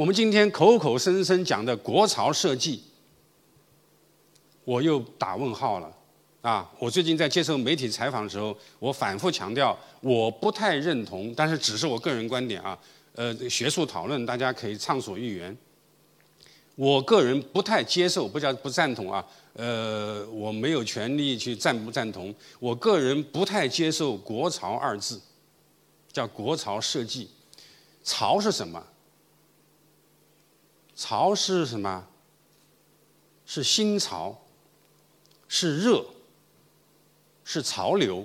我们今天口口声声讲的国潮设计，我又打问号了。啊，我最近在接受媒体采访的时候，我反复强调，我不太认同，但是只是我个人观点啊。呃，学术讨论大家可以畅所欲言。我个人不太接受，不叫不赞同啊。呃，我没有权利去赞不赞同。我个人不太接受“国潮”二字，叫国潮设计。潮是什么？潮是什么？是新潮，是热。是潮流，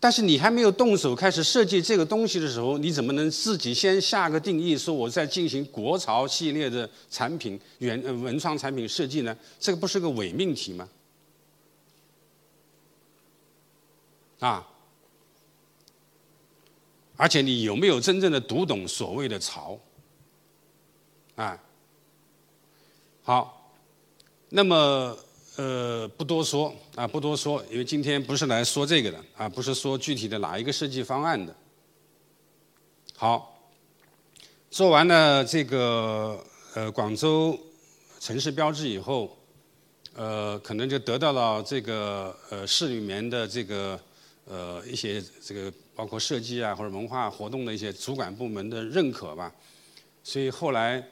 但是你还没有动手开始设计这个东西的时候，你怎么能自己先下个定义，说我在进行国潮系列的产品原文创产品设计呢？这个不是个伪命题吗？啊！而且你有没有真正的读懂所谓的潮？啊，好，那么。呃，不多说啊，不多说，因为今天不是来说这个的啊，不是说具体的哪一个设计方案的。好，做完了这个呃广州城市标志以后，呃，可能就得到了这个呃市里面的这个呃一些这个包括设计啊或者文化活动的一些主管部门的认可吧，所以后来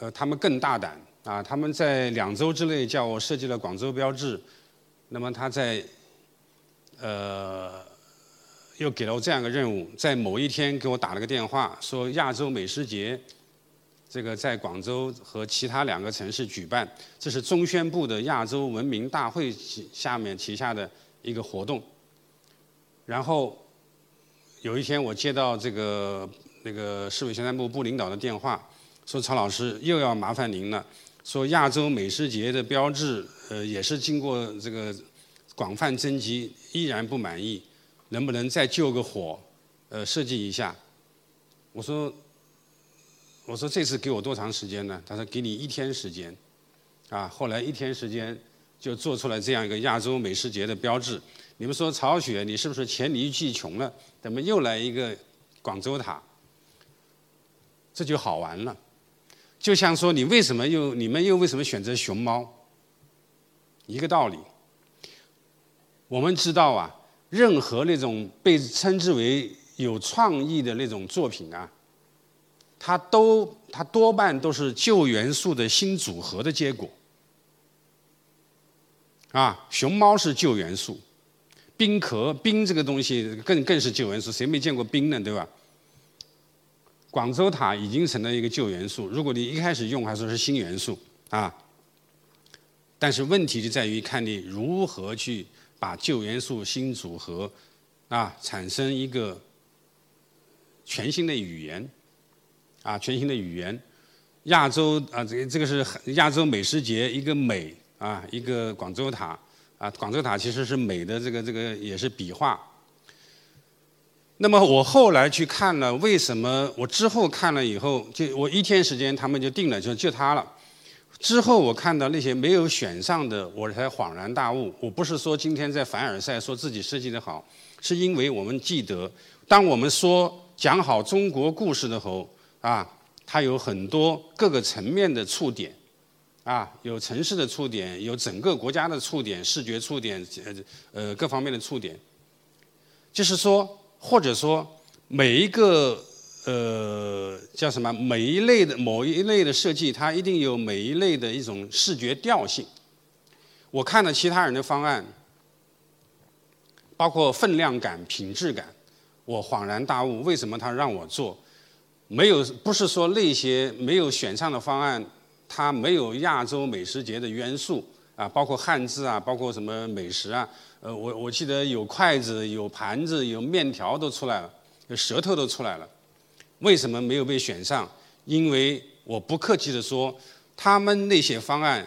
呃他们更大胆。啊，他们在两周之内叫我设计了广州标志，那么他在呃又给了我这样一个任务，在某一天给我打了个电话，说亚洲美食节这个在广州和其他两个城市举办，这是中宣部的亚洲文明大会下面旗下的一个活动。然后有一天我接到这个那个市委宣传部部领导的电话，说曹老师又要麻烦您了。说亚洲美食节的标志，呃，也是经过这个广泛征集，依然不满意，能不能再救个火，呃，设计一下？我说，我说这次给我多长时间呢？他说给你一天时间，啊，后来一天时间就做出来这样一个亚洲美食节的标志。你们说曹雪，你是不是黔驴技穷了？怎么又来一个广州塔？这就好玩了。就像说，你为什么又你们又为什么选择熊猫？一个道理。我们知道啊，任何那种被称之为有创意的那种作品啊，它都它多半都是旧元素的新组合的结果。啊，熊猫是旧元素，冰壳冰这个东西更更是旧元素，谁没见过冰呢？对吧？广州塔已经成了一个旧元素，如果你一开始用还说是新元素啊，但是问题就在于看你如何去把旧元素新组合啊，产生一个全新的语言啊，全新的语言。亚洲啊，这个这个是亚洲美食节，一个美啊，一个广州塔啊，广州塔其实是美的这个这个也是笔画。那么我后来去看了，为什么我之后看了以后，就我一天时间他们就定了，就就他了。之后我看到那些没有选上的，我才恍然大悟。我不是说今天在凡尔赛说自己设计的好，是因为我们记得，当我们说讲好中国故事的时候，啊，它有很多各个层面的触点，啊，有城市的触点，有整个国家的触点，视觉触点，呃呃各方面的触点，就是说。或者说，每一个呃叫什么，每一类的某一类的设计，它一定有每一类的一种视觉调性。我看了其他人的方案，包括分量感、品质感，我恍然大悟，为什么他让我做？没有，不是说那些没有选上的方案，它没有亚洲美食节的元素啊，包括汉字啊，包括什么美食啊。呃，我我记得有筷子、有盘子、有面条都出来了，舌头都出来了。为什么没有被选上？因为我不客气地说，他们那些方案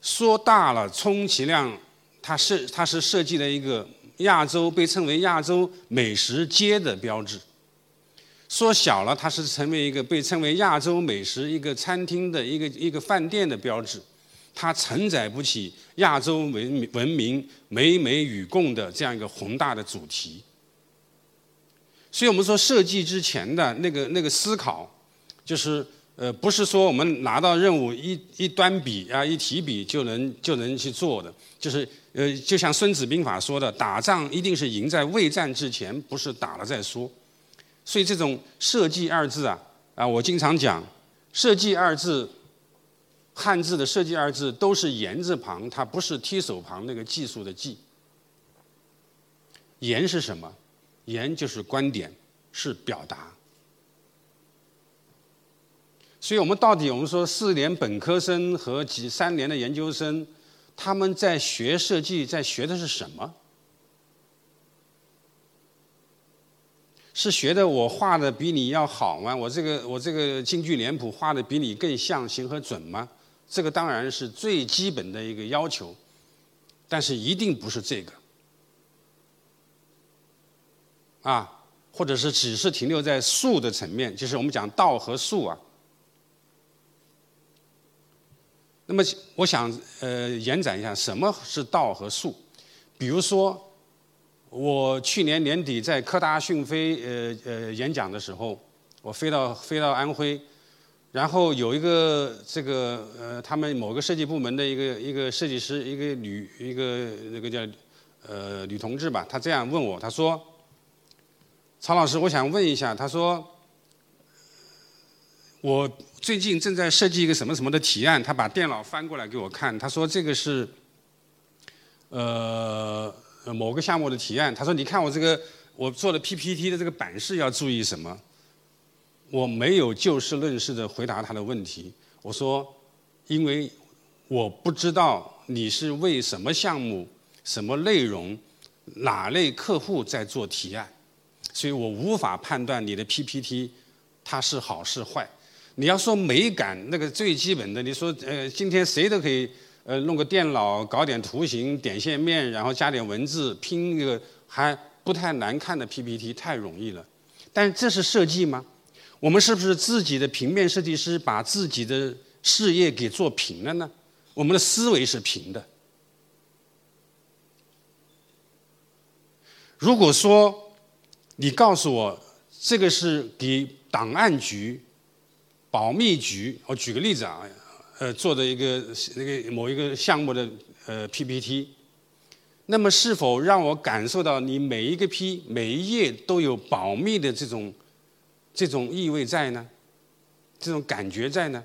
说大了，充其量它是它是设计了一个亚洲被称为亚洲美食街的标志；说小了，它是成为一个被称为亚洲美食一个餐厅的一个一个饭店的标志。它承载不起亚洲文文明美美与共的这样一个宏大的主题，所以我们说设计之前的那个那个思考，就是呃，不是说我们拿到任务一一端笔啊，一提笔就能就能去做的。就是呃，就像《孙子兵法》说的，打仗一定是赢在未战之前，不是打了再说。所以这种“设计”二字啊，啊，我经常讲，“设计”二字，汉字的“设计”二字都是言字旁，它不是提手旁那个技术的“技”。言是什么？言就是观点，是表达。所以我们到底我们说四年本科生和几三年的研究生，他们在学设计，在学的是什么？是学的我画的比你要好吗？我这个我这个京剧脸谱画的比你更像、形和准吗？这个当然是最基本的一个要求，但是一定不是这个。啊，或者是只是停留在术的层面，就是我们讲道和术啊。那么，我想呃延展一下，什么是道和术？比如说，我去年年底在科大讯飞呃呃演讲的时候，我飞到飞到安徽，然后有一个这个呃他们某个设计部门的一个一个设计师，一个女一个那个叫呃女同志吧，她这样问我，她说。曹老师，我想问一下，他说，我最近正在设计一个什么什么的提案，他把电脑翻过来给我看，他说这个是，呃，某个项目的提案，他说你看我这个我做的 PPT 的这个版式要注意什么？我没有就事论事的回答他的问题，我说，因为我不知道你是为什么项目、什么内容、哪类客户在做提案。所以我无法判断你的 PPT 它是好是坏。你要说美感，那个最基本的，你说呃，今天谁都可以呃弄个电脑搞点图形、点线面，然后加点文字，拼一个还不太难看的 PPT，太容易了。但这是设计吗？我们是不是自己的平面设计师把自己的事业给做平了呢？我们的思维是平的。如果说，你告诉我，这个是给档案局、保密局，我举个例子啊，呃，做的一个那个某一个项目的呃 PPT，那么是否让我感受到你每一个 P 每一页都有保密的这种这种意味在呢？这种感觉在呢？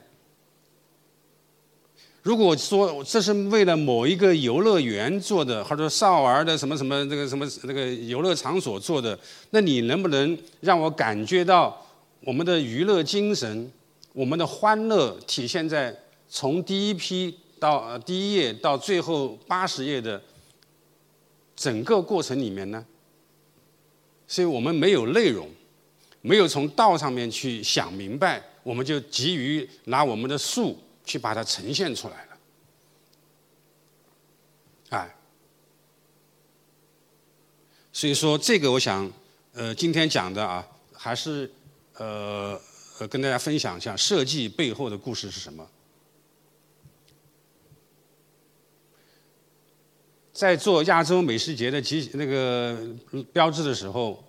如果说这是为了某一个游乐园做的，或者少儿的什么什么这个什么那个游乐场所做的，那你能不能让我感觉到我们的娱乐精神、我们的欢乐体现在从第一批到第一页到最后八十页的整个过程里面呢？所以我们没有内容，没有从道上面去想明白，我们就急于拿我们的术。去把它呈现出来了，哎，所以说这个我想，呃，今天讲的啊，还是呃呃跟大家分享一下设计背后的故事是什么。在做亚洲美食节的集那个标志的时候，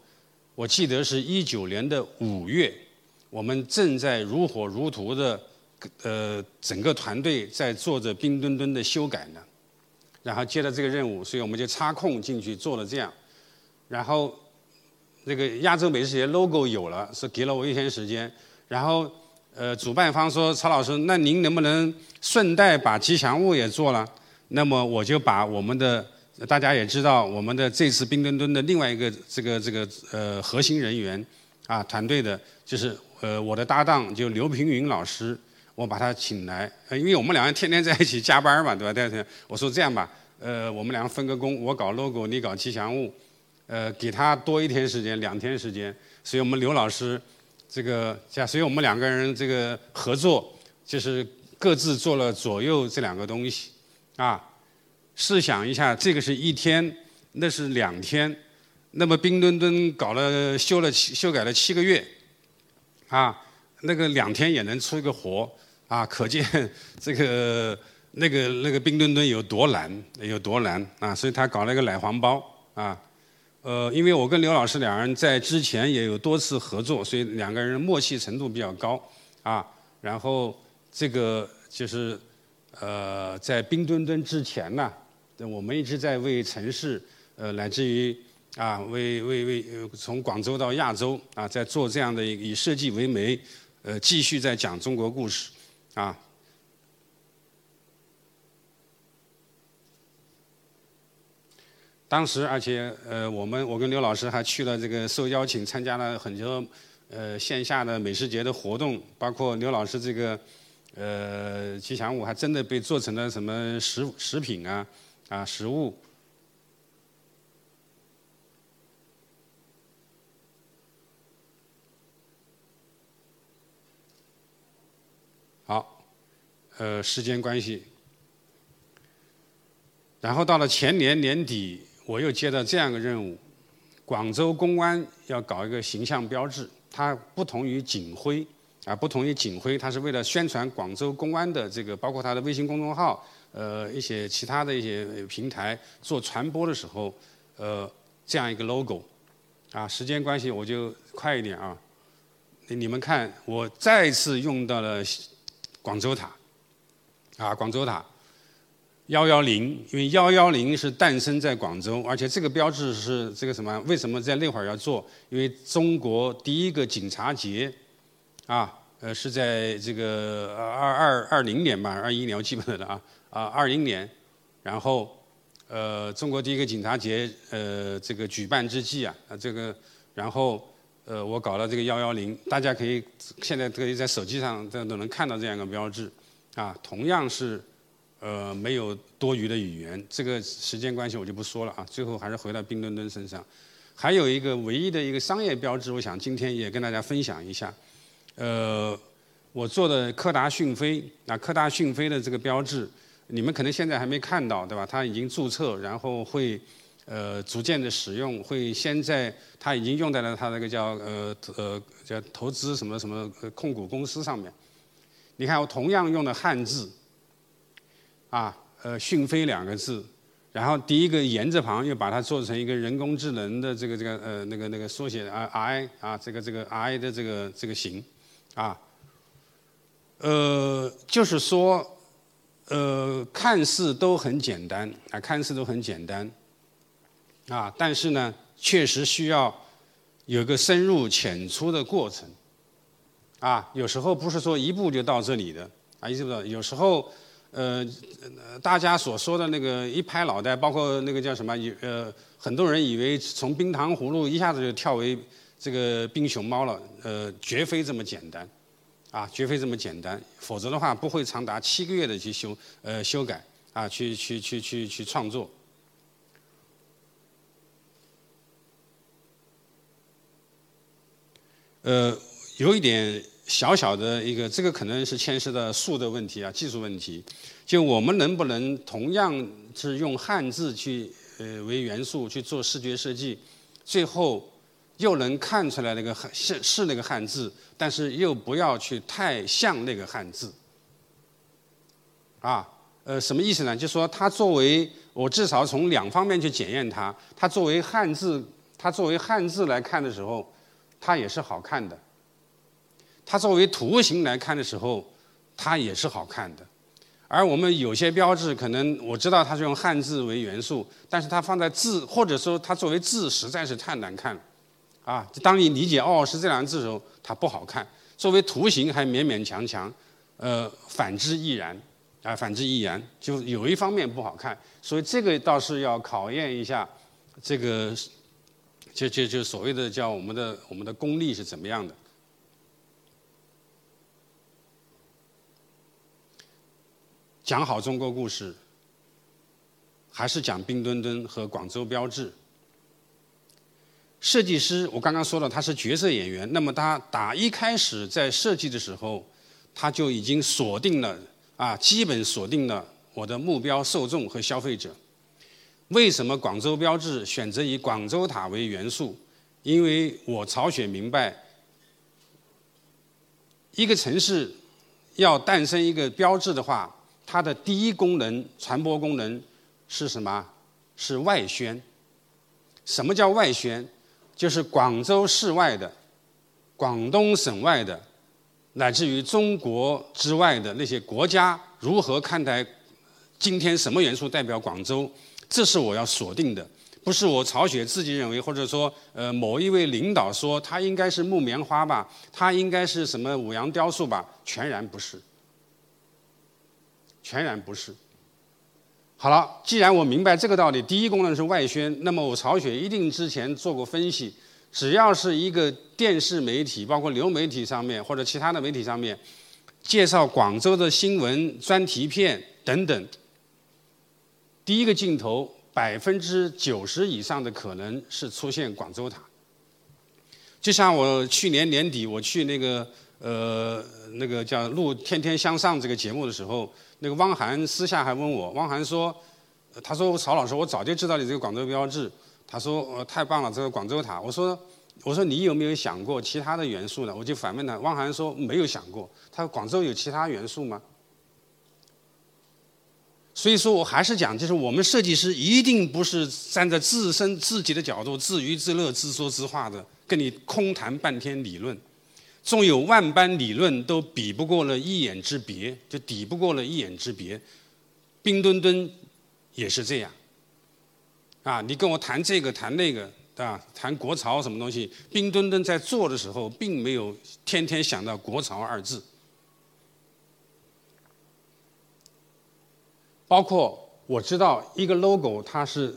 我记得是一九年的五月，我们正在如火如荼的。呃，整个团队在做着冰墩墩的修改呢，然后接了这个任务，所以我们就插空进去做了这样。然后那个亚洲美食节 logo 有了，是给了我一天时间。然后呃，主办方说曹老师，那您能不能顺带把吉祥物也做了？那么我就把我们的大家也知道，我们的这次冰墩墩的另外一个这个这个呃核心人员啊团队的，就是呃我的搭档就刘平云老师。我把他请来，因为我们两个天天在一起加班嘛，对吧？对对，我说这样吧，呃，我们两个分个工，我搞 logo，你搞吉祥物，呃，给他多一天时间，两天时间。所以我们刘老师，这个，所以我们两个人这个合作，就是各自做了左右这两个东西，啊，试想一下，这个是一天，那是两天，那么冰墩墩搞了修了修改了七个月，啊，那个两天也能出一个活。啊，可见 这个那个那个冰墩墩有多难，有多难啊！所以他搞了一个奶黄包啊，呃，因为我跟刘老师两人在之前也有多次合作，所以两个人默契程度比较高啊，然后这个就是呃，在冰墩墩之前呢，我们一直在为城市呃，乃至于啊，为为为从广州到亚洲啊，在做这样的以设计为媒，呃，继续在讲中国故事啊。当时，而且呃，我们我跟刘老师还去了这个受邀请参加了很多呃线下的美食节的活动，包括刘老师这个呃吉祥物还真的被做成了什么食食品啊啊食物。好，呃，时间关系，然后到了前年年底。我又接到这样一个任务，广州公安要搞一个形象标志，它不同于警徽啊，不同于警徽，它是为了宣传广州公安的这个，包括它的微信公众号，呃，一些其他的一些平台做传播的时候，呃，这样一个 logo，啊，时间关系我就快一点啊，你们看，我再次用到了广州塔，啊，广州塔。幺幺零，因为幺幺零是诞生在广州，而且这个标志是这个什么？为什么在那会儿要做？因为中国第一个警察节，啊，呃，是在这个二二二零年吧，二一年我记不得了啊，啊，二零年，然后，呃，中国第一个警察节，呃，这个举办之际啊，啊，这个，然后，呃，我搞了这个幺幺零，大家可以现在可以在手机上这都能看到这样一个标志，啊，同样是。呃，没有多余的语言，这个时间关系我就不说了啊。最后还是回到冰墩墩身上，还有一个唯一的一个商业标志，我想今天也跟大家分享一下。呃，我做的柯达讯飞，那柯达讯飞的这个标志，你们可能现在还没看到，对吧？它已经注册，然后会呃逐渐的使用，会先在它已经用在了它那个叫呃呃叫投资什么什么控股公司上面。你看，我同样用的汉字。啊，呃，讯飞两个字，然后第一个言字旁又把它做成一个人工智能的这个这个呃那个那个缩写啊 I 啊这个这个 I 的这个这个形，啊，呃，就是说，呃，看似都很简单啊，看似都很简单，啊，但是呢，确实需要有个深入浅出的过程，啊，有时候不是说一步就到这里的啊，意思不？有时候。呃，大家所说的那个一拍脑袋，包括那个叫什么？呃，很多人以为从冰糖葫芦一下子就跳为这个冰熊猫了，呃，绝非这么简单，啊，绝非这么简单。否则的话，不会长达七个月的去修呃修改啊，去去去去去创作。呃，有一点。小小的一个，这个可能是牵涉到数的问题啊，技术问题。就我们能不能同样是用汉字去呃为元素去做视觉设计，最后又能看出来那个汉是是那个汉字，但是又不要去太像那个汉字。啊，呃，什么意思呢？就说它作为我至少从两方面去检验它，它作为汉字，它作为汉字来看的时候，它也是好看的。它作为图形来看的时候，它也是好看的。而我们有些标志，可能我知道它是用汉字为元素，但是它放在字，或者说它作为字实在是太难看了。啊，当你理解哦是这两个字的时候，它不好看。作为图形还勉勉强强，呃，反之亦然。啊，反之亦然，就有一方面不好看。所以这个倒是要考验一下，这个就就就所谓的叫我们的我们的功力是怎么样的。讲好中国故事，还是讲冰墩墩和广州标志？设计师，我刚刚说了，他是角色演员。那么他打一开始在设计的时候，他就已经锁定了啊，基本锁定了我的目标受众和消费者。为什么广州标志选择以广州塔为元素？因为我曹雪明白，一个城市要诞生一个标志的话。它的第一功能，传播功能是什么？是外宣。什么叫外宣？就是广州市外的、广东省外的乃至于中国之外的那些国家如何看待今天什么元素代表广州，这是我要锁定的。不是我曹雪自己认为，或者说，呃，某一位领导说它应该是木棉花吧，它应该是什么五羊雕塑吧，全然不是，全然不是。好了，既然我明白这个道理，第一功能是外宣，那么我曹雪一定之前做过分析，只要是一个电视媒体，包括流媒体上面或者其他的媒体上面，介绍广州的新闻专题片等等，第一个镜头。百分之九十以上的可能是出现广州塔。就像我去年年底我去那个呃那个叫录《天天向上》这个节目的时候，那个汪涵私下还问我，汪涵说，他说曹老师，我早就知道你这个广州标志，他说呃太棒了，这个广州塔。我说我说你有没有想过其他的元素呢？我就反问他，汪涵说没有想过。他说广州有其他元素吗？所以说我还是讲，就是我们设计师一定不是站在自身自己的角度自娱自乐、自说自话的，跟你空谈半天理论。纵有万般理论，都比不过了一眼之别，就抵不过了一眼之别。冰墩墩也是这样。啊，你跟我谈这个谈那个，对吧？谈国潮什么东西？冰墩墩在做的时候，并没有天天想到国潮二字。包括我知道一个 logo 它是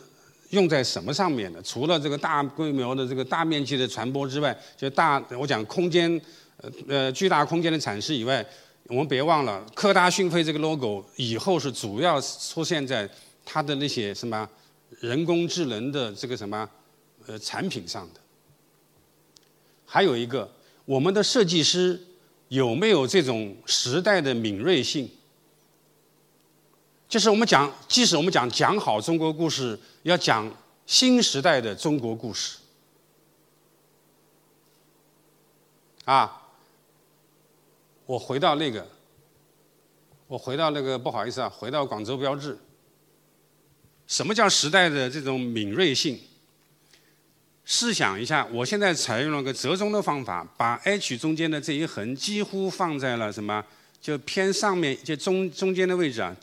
用在什么上面的，除了这个大规模的这个大面积的传播之外，就大我讲空间，呃呃巨大空间的展示以外，我们别忘了科大讯飞这个 logo 以后是主要出现在它的那些什么人工智能的这个什么呃产品上的。还有一个，我们的设计师有没有这种时代的敏锐性？就是我们讲，即使我们讲讲好中国故事，要讲新时代的中国故事。啊，我回到那个，我回到那个，不好意思啊，回到广州标志。什么叫时代的这种敏锐性？试想一下，我现在采用了个折中的方法，把 H 中间的这一横几乎放在了什么？就偏上面，就中中间的位置啊。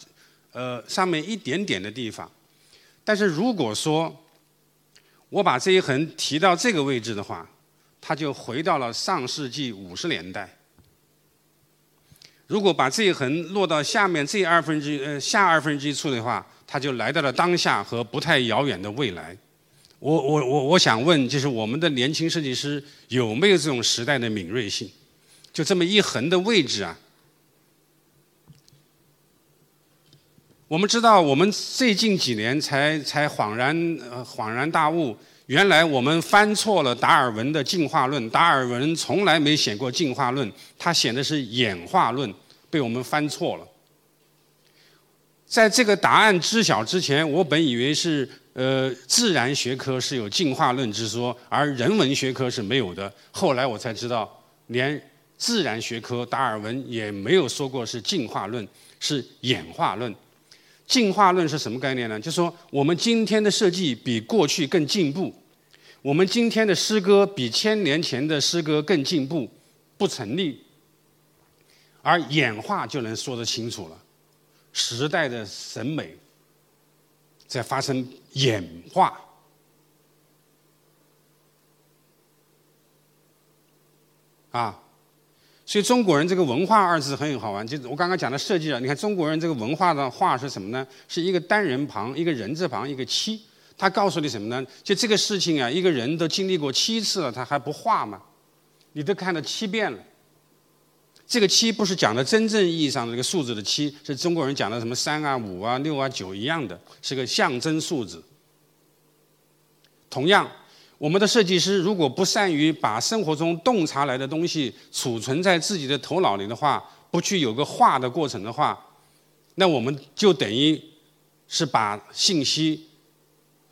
呃，上面一点点的地方，但是如果说我把这一横提到这个位置的话，它就回到了上世纪五十年代。如果把这一横落到下面这二分之一呃下二分之一处的话，它就来到了当下和不太遥远的未来。我我我我想问，就是我们的年轻设计师有没有这种时代的敏锐性？就这么一横的位置啊？我们知道，我们最近几年才才恍然呃恍然大悟，原来我们翻错了达尔文的进化论。达尔文从来没写过进化论，他写的是演化论，被我们翻错了。在这个答案知晓之前，我本以为是呃自然学科是有进化论之说，而人文学科是没有的。后来我才知道，连自然学科达尔文也没有说过是进化论，是演化论。进化论是什么概念呢？就是说，我们今天的设计比过去更进步，我们今天的诗歌比千年前的诗歌更进步，不成立。而演化就能说得清楚了，时代的审美在发生演化，啊。所以中国人这个文化二字很好玩，就是我刚刚讲的设计啊，你看中国人这个文化的画是什么呢？是一个单人旁，一个人字旁，一个七。他告诉你什么呢？就这个事情啊，一个人都经历过七次了，他还不画吗？你都看了七遍了。这个七不是讲的真正意义上的这个数字的七，是中国人讲的什么三啊、五啊、六啊、九一样的，是个象征数字。同样。我们的设计师如果不善于把生活中洞察来的东西储存在自己的头脑里的话，不去有个画的过程的话，那我们就等于是把信息、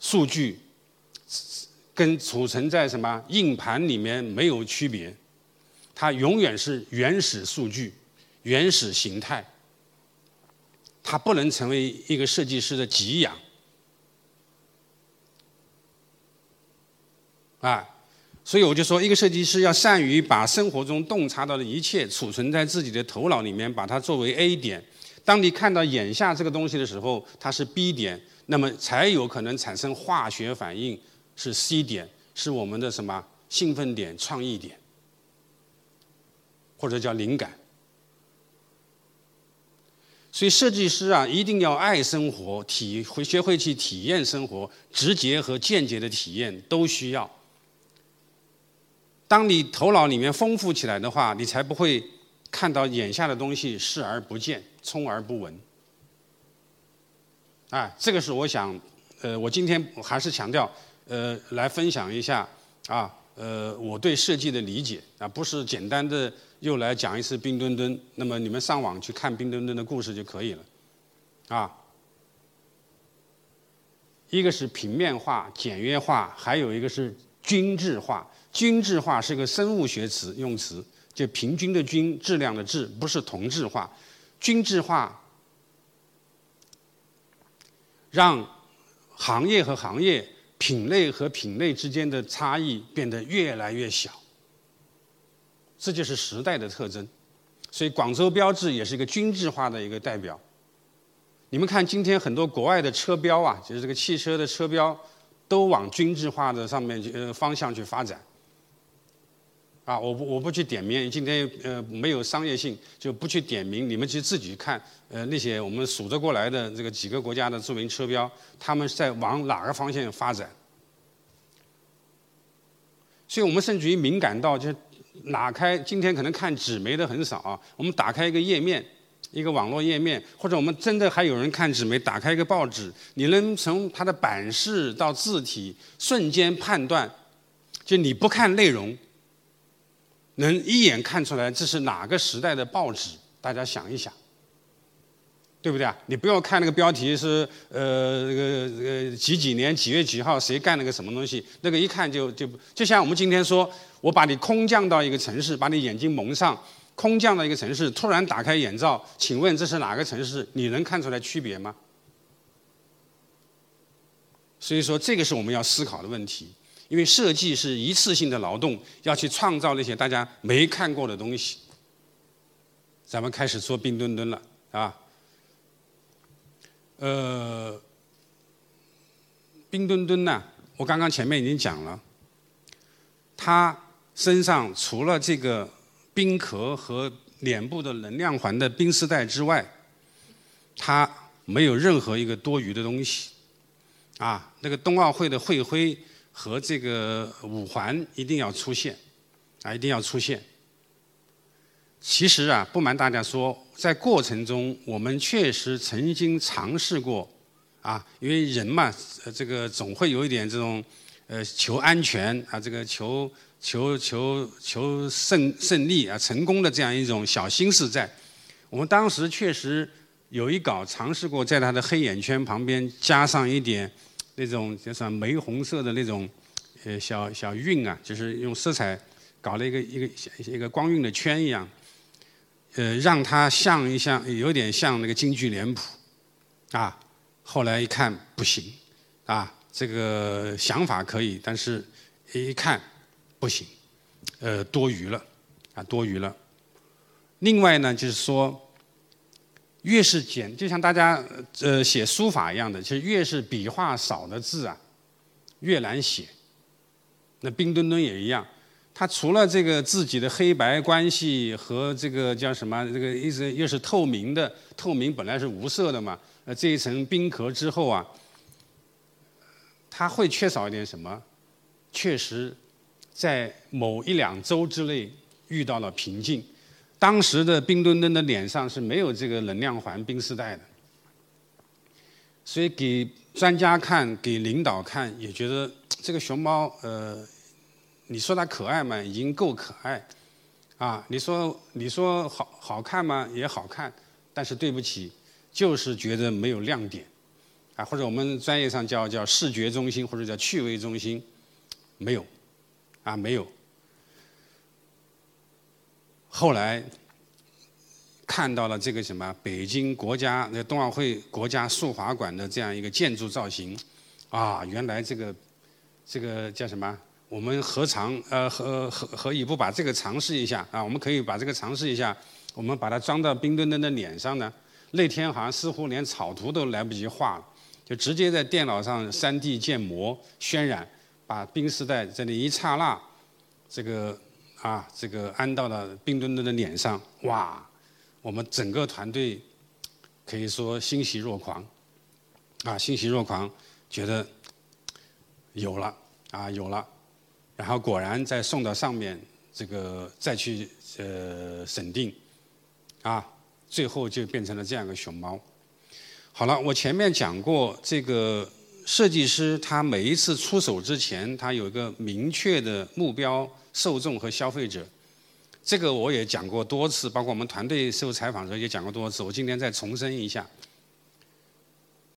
数据跟储存在什么硬盘里面没有区别，它永远是原始数据、原始形态，它不能成为一个设计师的给养。啊，所以我就说，一个设计师要善于把生活中洞察到的一切储存在自己的头脑里面，把它作为 A 点。当你看到眼下这个东西的时候，它是 B 点，那么才有可能产生化学反应，是 C 点，是我们的什么兴奋点、创意点，或者叫灵感。所以设计师啊，一定要爱生活，体会学会去体验生活，直接和间接的体验都需要。当你头脑里面丰富起来的话，你才不会看到眼下的东西视而不见，充而不闻。啊，这个是我想，呃，我今天还是强调，呃，来分享一下啊，呃，我对设计的理解啊，不是简单的又来讲一次冰墩墩。那么你们上网去看冰墩墩的故事就可以了，啊，一个是平面化、简约化，还有一个是均质化。均质化是个生物学词用词，就平均的均，质量的质，不是同质化。均质化让行业和行业、品类和品类之间的差异变得越来越小，这就是时代的特征。所以广州标志也是一个均质化的一个代表。你们看，今天很多国外的车标啊，就是这个汽车的车标，都往均质化的上面呃方向去发展。啊，我不我不去点名，今天呃没有商业性，就不去点名，你们去自己看，呃那些我们数得过来的这个几个国家的著名车标，他们是在往哪个方向发展？所以我们甚至于敏感到，就是打开今天可能看纸媒的很少啊，我们打开一个页面，一个网络页面，或者我们真的还有人看纸媒，打开一个报纸，你能从它的版式到字体瞬间判断，就你不看内容。能一眼看出来这是哪个时代的报纸？大家想一想，对不对啊？你不要看那个标题是呃这个这个几几年几月几号谁干了个什么东西，那个一看就就就像我们今天说，我把你空降到一个城市，把你眼睛蒙上，空降到一个城市，突然打开眼罩，请问这是哪个城市？你能看出来区别吗？所以说，这个是我们要思考的问题。因为设计是一次性的劳动，要去创造那些大家没看过的东西。咱们开始做冰墩墩了，啊，呃，冰墩墩呢，我刚刚前面已经讲了，它身上除了这个冰壳和脸部的能量环的冰丝带之外，它没有任何一个多余的东西，啊，那个冬奥会的会徽。和这个五环一定要出现，啊，一定要出现。其实啊，不瞒大家说，在过程中我们确实曾经尝试过，啊，因为人嘛，这个总会有一点这种，呃，求安全啊，这个求求求求胜胜利啊，成功的这样一种小心思在。我们当时确实有一稿尝试过，在他的黑眼圈旁边加上一点。那种就是玫红色的那种，呃，小小晕啊，就是用色彩搞了一个一个一个光晕的圈一样，呃，让它像一像，有点像那个京剧脸谱，啊，后来一看不行，啊，这个想法可以，但是一看不行，呃，多余了，啊，多余了。另外呢，就是说。越是简，就像大家呃写书法一样的，其实越是笔画少的字啊，越难写。那冰墩墩也一样，它除了这个自己的黑白关系和这个叫什么，这个一直又是透明的，透明本来是无色的嘛，呃这一层冰壳之后啊，它会缺少一点什么？确实，在某一两周之内遇到了瓶颈。当时的冰墩墩的脸上是没有这个能量环冰丝带的，所以给专家看、给领导看，也觉得这个熊猫，呃，你说它可爱嘛，已经够可爱，啊，你说你说好好看嘛？也好看，但是对不起，就是觉得没有亮点，啊，或者我们专业上叫叫视觉中心或者叫趣味中心，没有，啊，没有。后来看到了这个什么北京国家那冬奥会国家速滑馆的这样一个建筑造型，啊，原来这个这个叫什么我们何尝呃何何何以不把这个尝试一下啊？我们可以把这个尝试一下，我们把它装到冰墩墩的脸上呢？那天好像似乎连草图都来不及画，就直接在电脑上 3D 建模渲染，把冰丝带这里一刹那，这个啊这个安到了冰墩墩的脸上，哇！我们整个团队可以说欣喜若狂，啊欣喜若狂，觉得有了啊有了。然后果然再送到上面，这个再去呃审定，啊，最后就变成了这样一个熊猫。好了，我前面讲过，这个设计师他每一次出手之前，他有一个明确的目标受众和消费者。这个我也讲过多次，包括我们团队受采访的时候也讲过多次。我今天再重申一下，